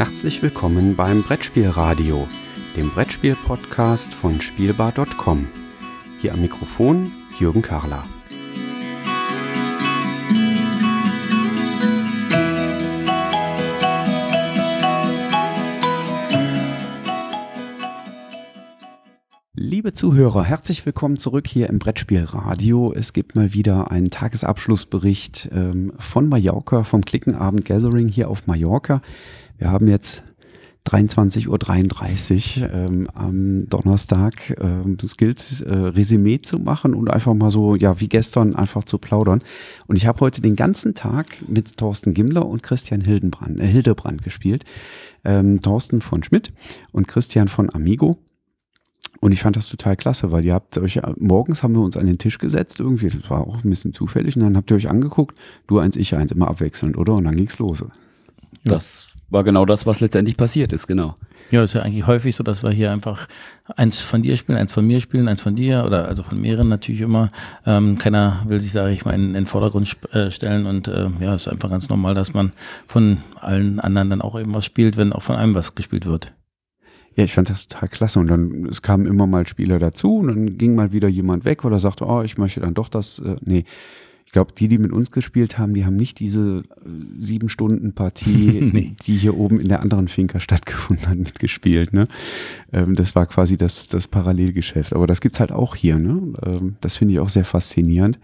Herzlich willkommen beim Brettspielradio, dem Brettspiel-Podcast von Spielbar.com. Hier am Mikrofon Jürgen Karler. Liebe Zuhörer, herzlich willkommen zurück hier im Brettspielradio. Es gibt mal wieder einen Tagesabschlussbericht ähm, von Mallorca, vom Klickenabend Gathering hier auf Mallorca. Wir haben jetzt 23.33 Uhr ähm, am Donnerstag. Ähm, es gilt, äh, Resümee zu machen und einfach mal so, ja, wie gestern einfach zu plaudern. Und ich habe heute den ganzen Tag mit Thorsten Gimler und Christian Hildenbrand, äh, Hildebrand gespielt. Ähm, Thorsten von Schmidt und Christian von Amigo. Und ich fand das total klasse, weil ihr habt euch, morgens haben wir uns an den Tisch gesetzt, irgendwie, das war auch ein bisschen zufällig, und dann habt ihr euch angeguckt, du eins, ich eins, immer abwechselnd, oder? Und dann ging's los. Das war genau das, was letztendlich passiert ist, genau. Ja, ist ja eigentlich häufig so, dass wir hier einfach eins von dir spielen, eins von mir spielen, eins von dir oder also von mehreren natürlich immer. Ähm, keiner will sich, sage ich mal, in, in den Vordergrund äh, stellen und äh, ja, ist einfach ganz normal, dass man von allen anderen dann auch eben was spielt, wenn auch von einem was gespielt wird. Ja, ich fand das total klasse. Und dann, es kamen immer mal Spieler dazu und dann ging mal wieder jemand weg oder sagte, oh, ich möchte dann doch das, äh, nee. Ich glaube, die, die mit uns gespielt haben, die haben nicht diese äh, sieben Stunden Partie, nee. die hier oben in der anderen Finca stattgefunden hat, mitgespielt. Ne? Ähm, das war quasi das, das Parallelgeschäft. Aber das gibt's halt auch hier. Ne? Ähm, das finde ich auch sehr faszinierend.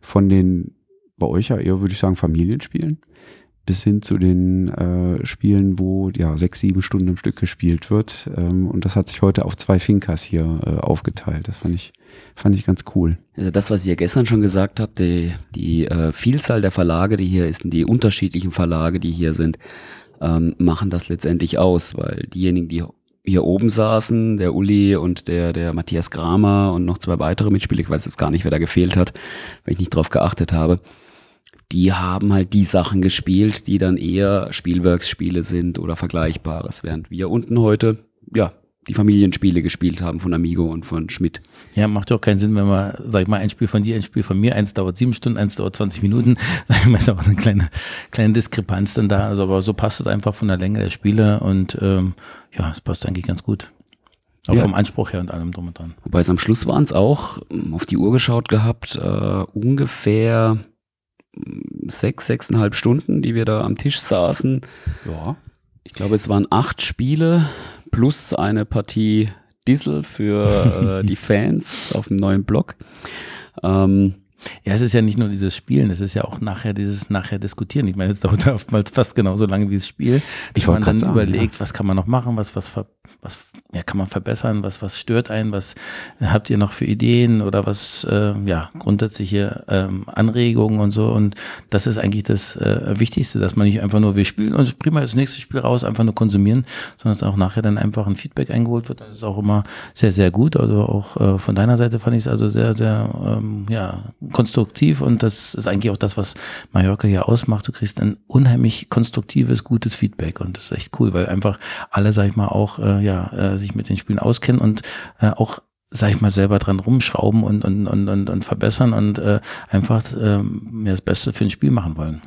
Von den bei euch ja eher, würde ich sagen, Familienspielen bis hin zu den äh, Spielen, wo ja sechs, sieben Stunden am Stück gespielt wird. Ähm, und das hat sich heute auf zwei Finkas hier äh, aufgeteilt. Das fand ich, fand ich ganz cool. Also das, was ihr gestern schon gesagt habt, die, die äh, Vielzahl der Verlage, die hier ist, die unterschiedlichen Verlage, die hier sind, ähm, machen das letztendlich aus, weil diejenigen, die hier oben saßen, der Uli und der, der Matthias Kramer und noch zwei weitere Mitspieler, ich weiß jetzt gar nicht, wer da gefehlt hat, weil ich nicht drauf geachtet habe, die haben halt die Sachen gespielt, die dann eher Spielwerksspiele sind oder Vergleichbares, während wir unten heute, ja, die Familienspiele gespielt haben von Amigo und von Schmidt. Ja, macht ja auch keinen Sinn, wenn man, sag ich mal, ein Spiel von dir, ein Spiel von mir, eins dauert sieben Stunden, eins dauert 20 Minuten, sag ich mal, ist auch eine kleine, kleine Diskrepanz dann da. Also, aber so passt es einfach von der Länge der Spiele und ähm, ja, es passt eigentlich ganz gut. Auch ja. vom Anspruch her und allem drum und dran. Wobei es am Schluss waren es auch, auf die Uhr geschaut gehabt, äh, ungefähr sechs, sechseinhalb Stunden, die wir da am Tisch saßen. Ja. Ich glaube, es waren acht Spiele plus eine Partie Diesel für äh, die Fans auf dem neuen Blog. Ähm, ja, es ist ja nicht nur dieses Spielen, es ist ja auch nachher dieses nachher diskutieren. Ich meine, es dauert oftmals fast genauso lange wie das Spiel. Ich man dann sagen, überlegt, ja. was kann man noch machen, was, was, was ja, kann man verbessern, was, was stört einen, was habt ihr noch für Ideen oder was, äh, ja, grundsätzliche ähm, Anregungen und so. Und das ist eigentlich das äh, Wichtigste, dass man nicht einfach nur, wir spielen und prima das nächste Spiel raus, einfach nur konsumieren, sondern dass auch nachher dann einfach ein Feedback eingeholt wird. Das ist auch immer sehr, sehr gut. Also auch äh, von deiner Seite fand ich es also sehr, sehr, ähm, ja, konstruktiv und das ist eigentlich auch das, was Mallorca hier ausmacht. Du kriegst ein unheimlich konstruktives, gutes Feedback und das ist echt cool, weil einfach alle, sag ich mal, auch äh, ja, äh, sich mit den Spielen auskennen und äh, auch sag ich mal, selber dran rumschrauben und, und, und, und, und verbessern und äh, einfach äh, mir das Beste für ein Spiel machen wollen.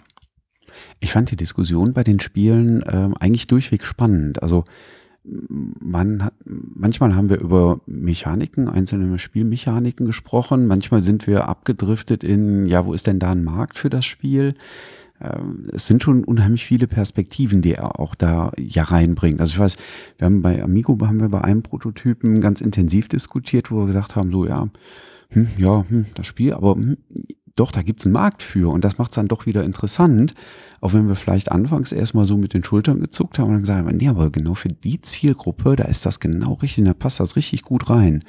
Ich fand die Diskussion bei den Spielen äh, eigentlich durchweg spannend. Also man hat, manchmal haben wir über Mechaniken, einzelne Spielmechaniken gesprochen. Manchmal sind wir abgedriftet in, ja, wo ist denn da ein Markt für das Spiel? Ähm, es sind schon unheimlich viele Perspektiven, die er auch da ja reinbringt. Also ich weiß, wir haben bei Amigo haben wir bei einem Prototypen ganz intensiv diskutiert, wo wir gesagt haben, so ja, hm, ja, hm, das Spiel, aber hm, doch, da gibt's einen Markt für und das macht's dann doch wieder interessant, auch wenn wir vielleicht anfangs erstmal so mit den Schultern gezuckt haben und dann gesagt haben, nee, aber genau für die Zielgruppe, da ist das genau richtig, da passt das richtig gut rein.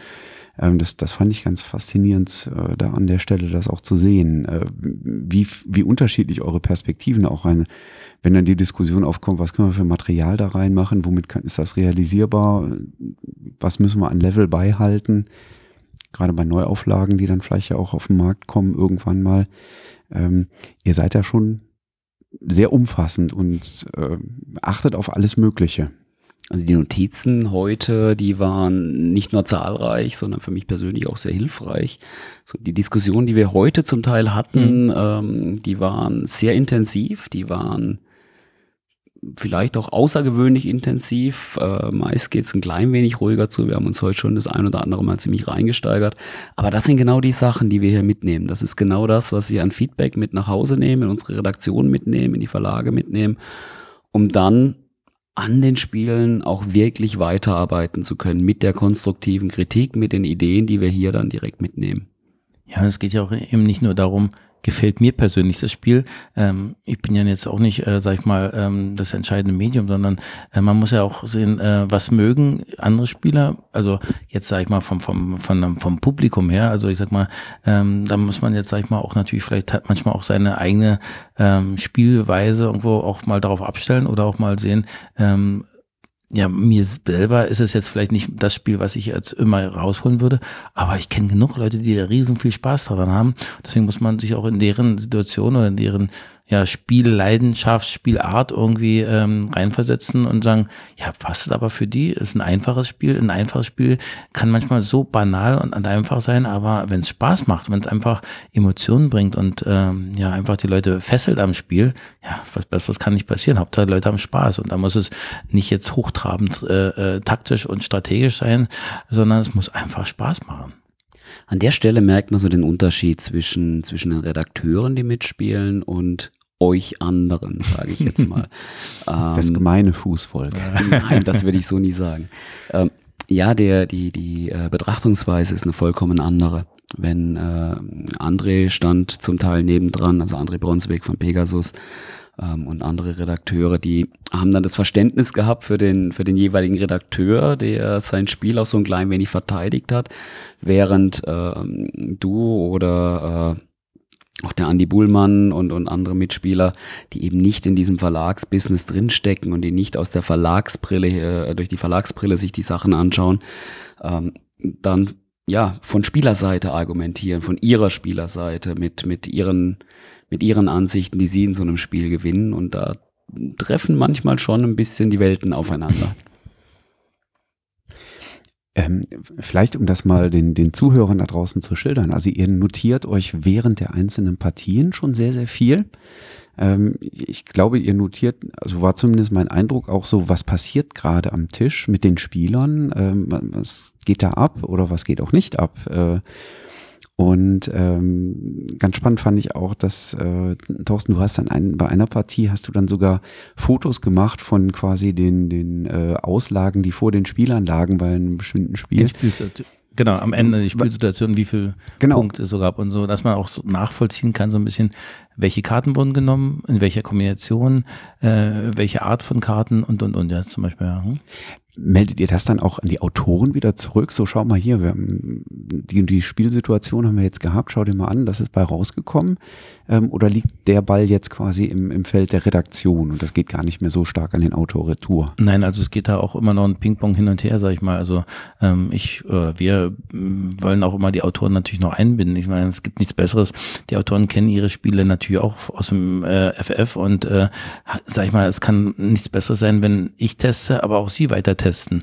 Ähm, das, das fand ich ganz faszinierend, äh, da an der Stelle das auch zu sehen, äh, wie, wie unterschiedlich eure Perspektiven auch rein, wenn dann die Diskussion aufkommt, was können wir für Material da reinmachen, womit kann, ist das realisierbar, was müssen wir an Level beihalten, gerade bei Neuauflagen, die dann vielleicht ja auch auf den Markt kommen irgendwann mal. Ähm, ihr seid ja schon sehr umfassend und äh, achtet auf alles Mögliche. Also die Notizen heute, die waren nicht nur zahlreich, sondern für mich persönlich auch sehr hilfreich. So die Diskussionen, die wir heute zum Teil hatten, mhm. ähm, die waren sehr intensiv, die waren vielleicht auch außergewöhnlich intensiv. Äh, meist geht es ein klein wenig ruhiger zu. Wir haben uns heute schon das ein oder andere Mal ziemlich reingesteigert. Aber das sind genau die Sachen, die wir hier mitnehmen. Das ist genau das, was wir an Feedback mit nach Hause nehmen, in unsere Redaktion mitnehmen, in die Verlage mitnehmen, um dann an den Spielen auch wirklich weiterarbeiten zu können mit der konstruktiven Kritik, mit den Ideen, die wir hier dann direkt mitnehmen. Ja, es geht ja auch eben nicht nur darum, gefällt mir persönlich das Spiel. Ähm, ich bin ja jetzt auch nicht, äh, sag ich mal, ähm, das entscheidende Medium, sondern äh, man muss ja auch sehen, äh, was mögen andere Spieler. Also jetzt sag ich mal vom vom vom, vom Publikum her. Also ich sag mal, ähm, da muss man jetzt sag ich mal auch natürlich vielleicht hat manchmal auch seine eigene ähm, Spielweise irgendwo auch mal darauf abstellen oder auch mal sehen, ähm, ja, mir selber ist es jetzt vielleicht nicht das Spiel, was ich jetzt immer rausholen würde, aber ich kenne genug Leute, die da riesen viel Spaß daran haben. Deswegen muss man sich auch in deren Situation oder in deren ja, Spielleidenschaft, Spielart irgendwie ähm, reinversetzen und sagen, ja, passt es aber für die, ist ein einfaches Spiel. Ein einfaches Spiel kann manchmal so banal und einfach sein, aber wenn es Spaß macht, wenn es einfach Emotionen bringt und ähm, ja, einfach die Leute fesselt am Spiel, ja, was Besseres kann nicht passieren. Hauptsache Leute haben Spaß und da muss es nicht jetzt hochtrabend äh, äh, taktisch und strategisch sein, sondern es muss einfach Spaß machen. An der Stelle merkt man so den Unterschied zwischen, zwischen den Redakteuren, die mitspielen und euch anderen, sage ich jetzt mal. das ähm, gemeine Fußvolk. Nein, das würde ich so nie sagen. Ähm, ja, der, die, die äh, Betrachtungsweise ist eine vollkommen andere. Wenn äh, André stand zum Teil nebendran, also André Bronsweg von Pegasus ähm, und andere Redakteure, die haben dann das Verständnis gehabt für den, für den jeweiligen Redakteur, der sein Spiel auch so ein klein wenig verteidigt hat, während äh, du oder äh, auch der Andy Buhlmann und, und andere Mitspieler, die eben nicht in diesem Verlagsbusiness drinstecken und die nicht aus der Verlagsbrille, äh, durch die Verlagsbrille sich die Sachen anschauen, ähm, dann ja von Spielerseite argumentieren, von ihrer Spielerseite mit, mit ihren, mit ihren Ansichten, die sie in so einem Spiel gewinnen. Und da treffen manchmal schon ein bisschen die Welten aufeinander. Ähm, vielleicht, um das mal den, den Zuhörern da draußen zu schildern. Also ihr notiert euch während der einzelnen Partien schon sehr, sehr viel. Ähm, ich glaube, ihr notiert, also war zumindest mein Eindruck auch so, was passiert gerade am Tisch mit den Spielern? Ähm, was geht da ab oder was geht auch nicht ab? Äh, und ähm, ganz spannend fand ich auch, dass äh, Thorsten, du hast dann ein, bei einer Partie hast du dann sogar Fotos gemacht von quasi den den äh, Auslagen, die vor den Spielern lagen bei einem bestimmten Spiel. Genau, am Ende die Spielsituation, wie viel genau. Punkte es so gab und so, dass man auch so nachvollziehen kann, so ein bisschen, welche Karten wurden genommen, in welcher Kombination, äh, welche Art von Karten und und und ja zum Beispiel. Ja. Hm? Meldet ihr das dann auch an die Autoren wieder zurück? So, schau mal hier, wir haben die, die Spielsituation haben wir jetzt gehabt, schau dir mal an, das ist bei rausgekommen. Ähm, oder liegt der Ball jetzt quasi im, im Feld der Redaktion und das geht gar nicht mehr so stark an den Autor retour? Nein, also es geht da auch immer noch ein Ping-Pong hin und her, sag ich mal. Also ähm, ich oder wir wollen auch immer die Autoren natürlich noch einbinden. Ich meine, es gibt nichts Besseres. Die Autoren kennen ihre Spiele natürlich auch aus dem äh, FF und äh, sag ich mal, es kann nichts Besseres sein, wenn ich teste, aber auch sie weiter testen testen.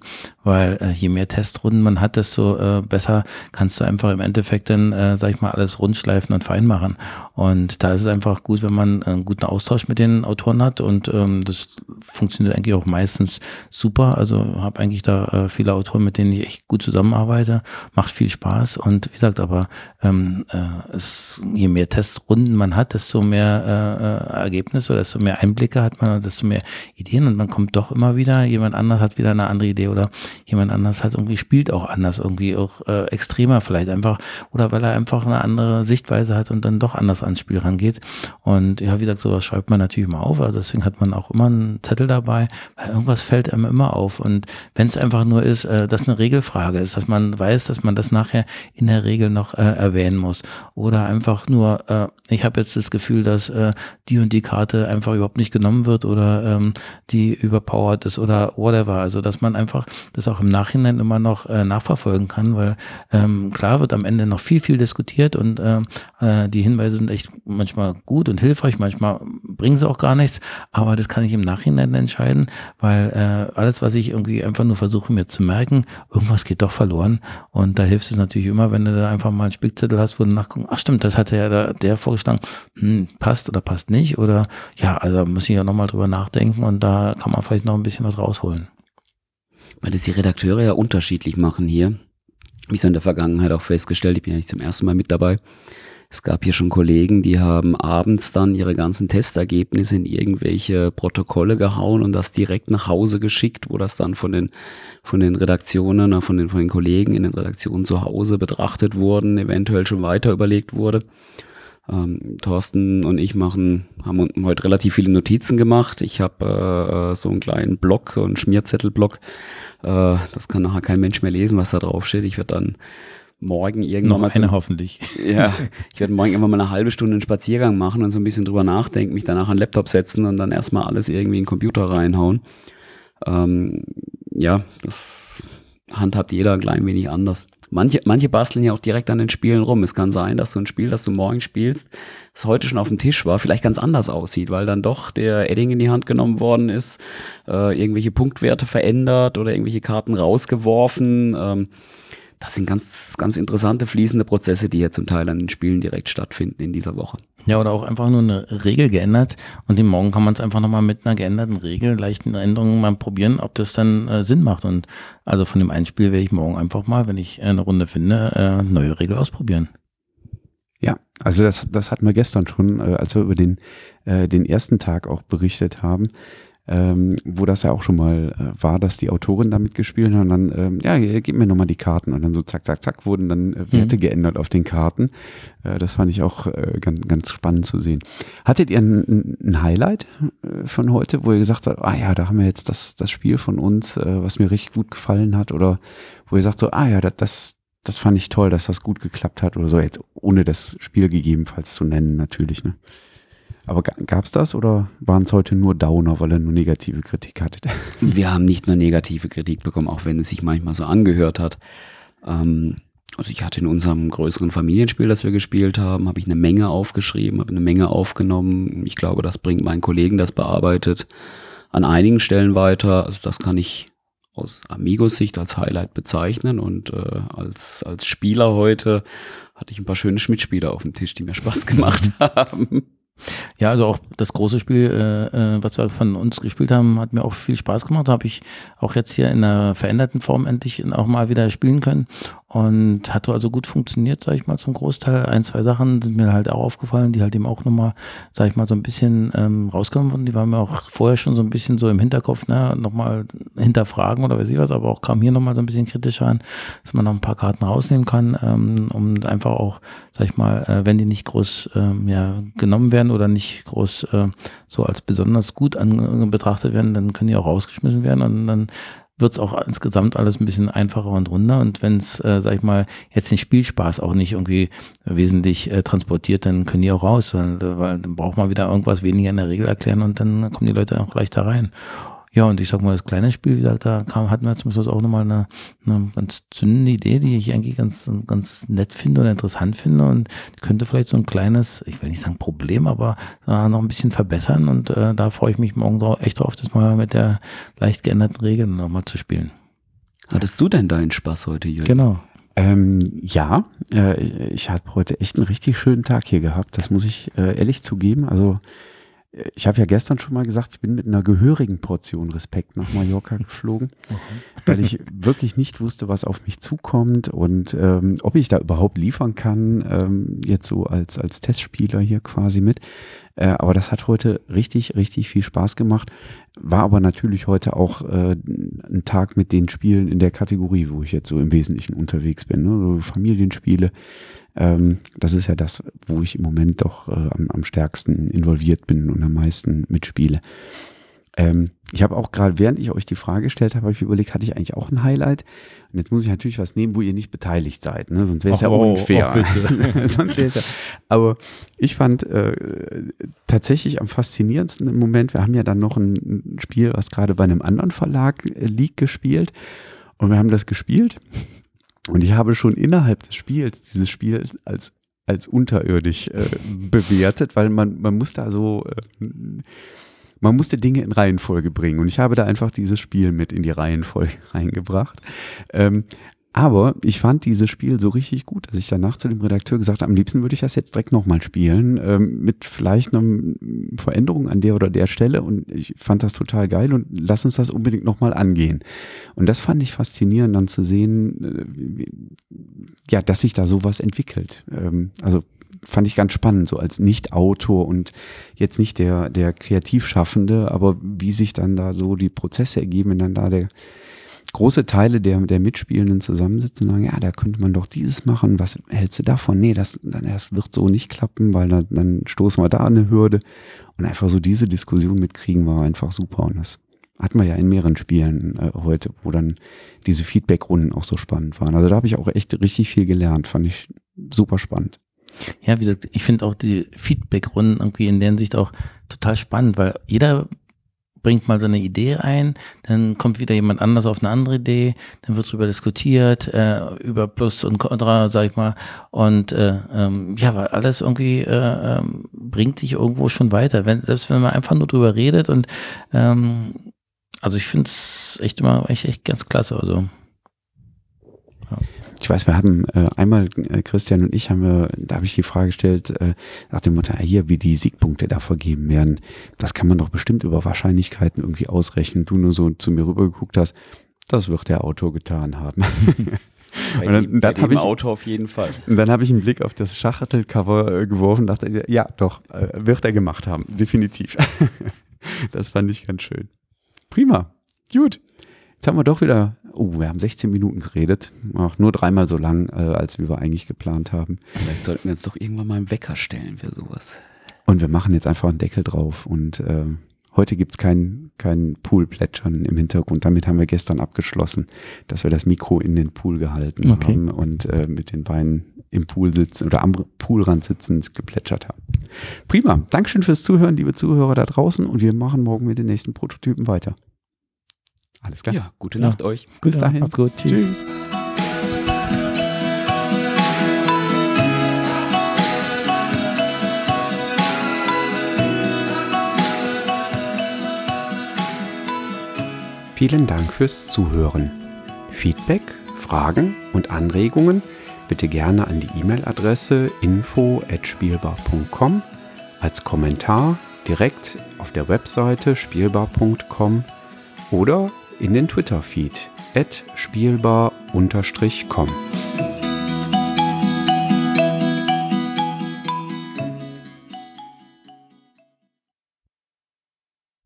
Weil äh, je mehr Testrunden man hat, desto äh, besser kannst du einfach im Endeffekt dann, äh, sag ich mal, alles rundschleifen und fein machen. Und da ist es einfach gut, wenn man einen guten Austausch mit den Autoren hat und ähm, das funktioniert eigentlich auch meistens super. Also habe eigentlich da äh, viele Autoren, mit denen ich echt gut zusammenarbeite, macht viel Spaß und wie gesagt, aber ähm, äh, es, je mehr Testrunden man hat, desto mehr äh, äh Ergebnisse, desto mehr Einblicke hat man, desto mehr Ideen und man kommt doch immer wieder, jemand anders hat wieder eine andere Idee oder jemand anders hat irgendwie spielt auch anders, irgendwie auch äh, extremer vielleicht einfach oder weil er einfach eine andere Sichtweise hat und dann doch anders ans Spiel rangeht. Und ja, wie gesagt, sowas schreibt man natürlich immer auf. Also deswegen hat man auch immer einen Zettel dabei, weil irgendwas fällt einem immer auf. Und wenn es einfach nur ist, äh, dass eine Regelfrage ist, dass man weiß, dass man das nachher in der Regel noch äh, erwähnen muss. Oder einfach nur, äh, ich habe jetzt das Gefühl, dass äh, die und die Karte einfach überhaupt nicht genommen wird oder ähm, die überpowered ist oder whatever. Also dass man einfach das auch im Nachhinein immer noch äh, nachverfolgen kann, weil ähm, klar wird am Ende noch viel, viel diskutiert und äh, äh, die Hinweise sind echt manchmal gut und hilfreich, manchmal bringen sie auch gar nichts, aber das kann ich im Nachhinein Nachhinein entscheiden, weil äh, alles, was ich irgendwie einfach nur versuche mir zu merken, irgendwas geht doch verloren. Und da hilft es natürlich immer, wenn du da einfach mal einen Spickzettel hast, wo du nachgucken, ach stimmt, das hatte ja der, der vorgeschlagen, hm, passt oder passt nicht. Oder ja, also muss ich ja nochmal drüber nachdenken und da kann man vielleicht noch ein bisschen was rausholen. Weil das die Redakteure ja unterschiedlich machen hier. Wie so in der Vergangenheit auch festgestellt, ich bin ja nicht zum ersten Mal mit dabei. Es gab hier schon Kollegen, die haben abends dann ihre ganzen Testergebnisse in irgendwelche Protokolle gehauen und das direkt nach Hause geschickt, wo das dann von den, von den Redaktionen, von den, von den Kollegen in den Redaktionen zu Hause betrachtet wurden, eventuell schon weiter überlegt wurde. Ähm, Thorsten und ich machen, haben heute relativ viele Notizen gemacht. Ich habe äh, so einen kleinen Block, so einen Schmierzettelblock. Äh, das kann nachher kein Mensch mehr lesen, was da drauf steht. Ich werde dann morgen irgendwann Noch mal eine so, hoffentlich. Ja, ich werde morgen irgendwann mal eine halbe Stunde einen Spaziergang machen und so ein bisschen drüber nachdenken, mich danach an den Laptop setzen und dann erstmal alles irgendwie in den Computer reinhauen. Ähm, ja, das handhabt jeder ein klein wenig anders. Manche, manche basteln ja auch direkt an den Spielen rum. Es kann sein, dass du ein Spiel, das du morgen spielst, das heute schon auf dem Tisch war, vielleicht ganz anders aussieht, weil dann doch der Edding in die Hand genommen worden ist, äh, irgendwelche Punktwerte verändert oder irgendwelche Karten rausgeworfen. Ähm, das sind ganz, ganz interessante fließende Prozesse, die hier zum Teil an den Spielen direkt stattfinden in dieser Woche. Ja, oder auch einfach nur eine Regel geändert und im Morgen kann man es einfach nochmal mit einer geänderten Regel, leichten Änderungen mal probieren, ob das dann äh, Sinn macht. Und also von dem einen Spiel werde ich morgen einfach mal, wenn ich eine Runde finde, äh, neue Regel ausprobieren. Ja, also das, das hatten wir gestern schon, äh, als wir über den, äh, den ersten Tag auch berichtet haben ähm, wo das ja auch schon mal äh, war, dass die Autorin damit gespielt hat und dann, ähm, ja, gib mir nochmal die Karten und dann so zack, zack, zack wurden dann äh, Werte mhm. geändert auf den Karten. Äh, das fand ich auch äh, ganz, ganz spannend zu sehen. Hattet ihr ein, ein Highlight äh, von heute, wo ihr gesagt habt, ah ja, da haben wir jetzt das, das Spiel von uns, äh, was mir richtig gut gefallen hat oder wo ihr sagt so, ah ja, das, das, das fand ich toll, dass das gut geklappt hat oder so, jetzt ohne das Spiel gegebenenfalls zu nennen natürlich, ne? Aber gab es das oder waren es heute nur Downer, weil er nur negative Kritik hatte? Wir haben nicht nur negative Kritik bekommen, auch wenn es sich manchmal so angehört hat. Ähm, also ich hatte in unserem größeren Familienspiel, das wir gespielt haben, habe ich eine Menge aufgeschrieben, habe eine Menge aufgenommen. Ich glaube, das bringt meinen Kollegen, das bearbeitet, an einigen Stellen weiter. Also das kann ich aus Amigos Sicht als Highlight bezeichnen und äh, als, als Spieler heute hatte ich ein paar schöne Schmidtspieler auf dem Tisch, die mir Spaß gemacht haben. Ja, also auch das große Spiel, äh, äh, was wir von uns gespielt haben, hat mir auch viel Spaß gemacht. Habe ich auch jetzt hier in einer veränderten Form endlich auch mal wieder spielen können und hat also gut funktioniert, sage ich mal, zum Großteil. Ein, zwei Sachen sind mir halt auch aufgefallen, die halt eben auch nochmal, sage ich mal, so ein bisschen ähm, rausgenommen wurden. Die waren mir auch vorher schon so ein bisschen so im Hinterkopf, ne, nochmal hinterfragen oder weiß ich was, aber auch kam hier nochmal so ein bisschen kritischer an, dass man noch ein paar Karten rausnehmen kann, ähm, um einfach auch, sag ich mal, äh, wenn die nicht groß ähm, ja, genommen werden oder nicht groß äh, so als besonders gut an, betrachtet werden, dann können die auch rausgeschmissen werden und dann wird es auch insgesamt alles ein bisschen einfacher und runder. Und wenn es, äh, sag ich mal, jetzt den Spielspaß auch nicht irgendwie wesentlich äh, transportiert, dann können die auch raus, weil, weil dann braucht man wieder irgendwas weniger in der Regel erklären und dann kommen die Leute auch leichter rein. Ja, und ich sag mal, das kleine Spiel, wie gesagt, da kam, hatten wir zum Schluss auch nochmal eine, eine ganz zündende Idee, die ich eigentlich ganz, ganz nett finde und interessant finde und könnte vielleicht so ein kleines, ich will nicht sagen Problem, aber äh, noch ein bisschen verbessern und äh, da freue ich mich morgen drauf, echt drauf, das mal mit der leicht geänderten Regel nochmal zu spielen. Hattest du denn deinen Spaß heute, Jürgen? Genau. Ähm, ja, äh, ich habe heute echt einen richtig schönen Tag hier gehabt. Das muss ich äh, ehrlich zugeben. Also ich habe ja gestern schon mal gesagt, ich bin mit einer gehörigen Portion Respekt nach Mallorca geflogen, weil ich wirklich nicht wusste, was auf mich zukommt und ähm, ob ich da überhaupt liefern kann, ähm, jetzt so als, als Testspieler hier quasi mit. Äh, aber das hat heute richtig, richtig viel Spaß gemacht. War aber natürlich heute auch äh, ein Tag mit den Spielen in der Kategorie, wo ich jetzt so im Wesentlichen unterwegs bin. Ne? Familienspiele. Ähm, das ist ja das, wo ich im Moment doch äh, am, am stärksten involviert bin und am meisten mitspiele. Ähm, ich habe auch gerade, während ich euch die Frage gestellt habe, habe ich überlegt, hatte ich eigentlich auch ein Highlight? Und jetzt muss ich natürlich was nehmen, wo ihr nicht beteiligt seid, ne? sonst wäre es ja oh, unfair. Oh, sonst wäre ja. Aber ich fand äh, tatsächlich am faszinierendsten im Moment, wir haben ja dann noch ein Spiel, was gerade bei einem anderen Verlag äh, liegt, gespielt. Und wir haben das gespielt und ich habe schon innerhalb des Spiels dieses Spiel als, als unterirdisch äh, bewertet, weil man, man muss da so, äh, man musste Dinge in Reihenfolge bringen und ich habe da einfach dieses Spiel mit in die Reihenfolge reingebracht. Ähm, aber ich fand dieses Spiel so richtig gut, dass ich danach zu dem Redakteur gesagt habe, am liebsten würde ich das jetzt direkt nochmal spielen, ähm, mit vielleicht einer Veränderung an der oder der Stelle. Und ich fand das total geil und lass uns das unbedingt nochmal angehen. Und das fand ich faszinierend, dann zu sehen, äh, ja, dass sich da sowas entwickelt. Ähm, also fand ich ganz spannend, so als Nicht-Autor und jetzt nicht der, der Kreativschaffende, aber wie sich dann da so die Prozesse ergeben, wenn dann da der große Teile der, der Mitspielenden zusammensitzen und sagen, ja, da könnte man doch dieses machen, was hältst du davon? Nee, das, das wird so nicht klappen, weil dann, dann stoßen wir da an eine Hürde. Und einfach so diese Diskussion mitkriegen war einfach super. Und das hatten wir ja in mehreren Spielen äh, heute, wo dann diese Feedback-Runden auch so spannend waren. Also da habe ich auch echt richtig viel gelernt, fand ich super spannend. Ja, wie gesagt, ich finde auch die Feedback-Runden irgendwie in der Hinsicht auch total spannend, weil jeder bringt mal so eine Idee ein, dann kommt wieder jemand anders auf eine andere Idee, dann wird darüber diskutiert, äh, über Plus und Contra, sag ich mal. Und äh, ähm, ja, weil alles irgendwie äh, ähm, bringt dich irgendwo schon weiter. Wenn, selbst wenn man einfach nur drüber redet und ähm, also ich finde es echt immer echt, echt ganz klasse. Also ich weiß, wir haben äh, einmal, äh, Christian und ich haben wir, da habe ich die Frage gestellt, äh, nach dem Motto, hier, wie die Siegpunkte da vergeben werden, das kann man doch bestimmt über Wahrscheinlichkeiten irgendwie ausrechnen. Du nur so zu mir rübergeguckt hast, das wird der Autor getan haben. Bei und dann, dem, dann habe ich Autor auf jeden Fall. Und dann habe ich einen Blick auf das Schachtelcover äh, geworfen und dachte, ja, doch, äh, wird er gemacht haben, definitiv. das fand ich ganz schön. Prima. Gut. Jetzt haben wir doch wieder, oh, wir haben 16 Minuten geredet. Ach, nur dreimal so lang, äh, als wir eigentlich geplant haben. Vielleicht sollten wir jetzt doch irgendwann mal einen Wecker stellen für sowas. Und wir machen jetzt einfach einen Deckel drauf. Und äh, heute gibt's kein, kein Poolplätschern im Hintergrund. Damit haben wir gestern abgeschlossen, dass wir das Mikro in den Pool gehalten okay. haben und äh, mit den Beinen im Pool sitzen oder am Poolrand sitzend geplätschert haben. Prima. Dankeschön fürs Zuhören, liebe Zuhörer da draußen. Und wir machen morgen mit den nächsten Prototypen weiter. Alles klar. Ja, gute Nacht ja. euch. Bis ja, dahin. Macht's gut. Tschüss. Tschüss. Vielen Dank fürs Zuhören. Feedback, Fragen und Anregungen bitte gerne an die E-Mail-Adresse info@spielbar.com als Kommentar direkt auf der Webseite spielbar.com oder in den Twitter-Feed spielbar-com.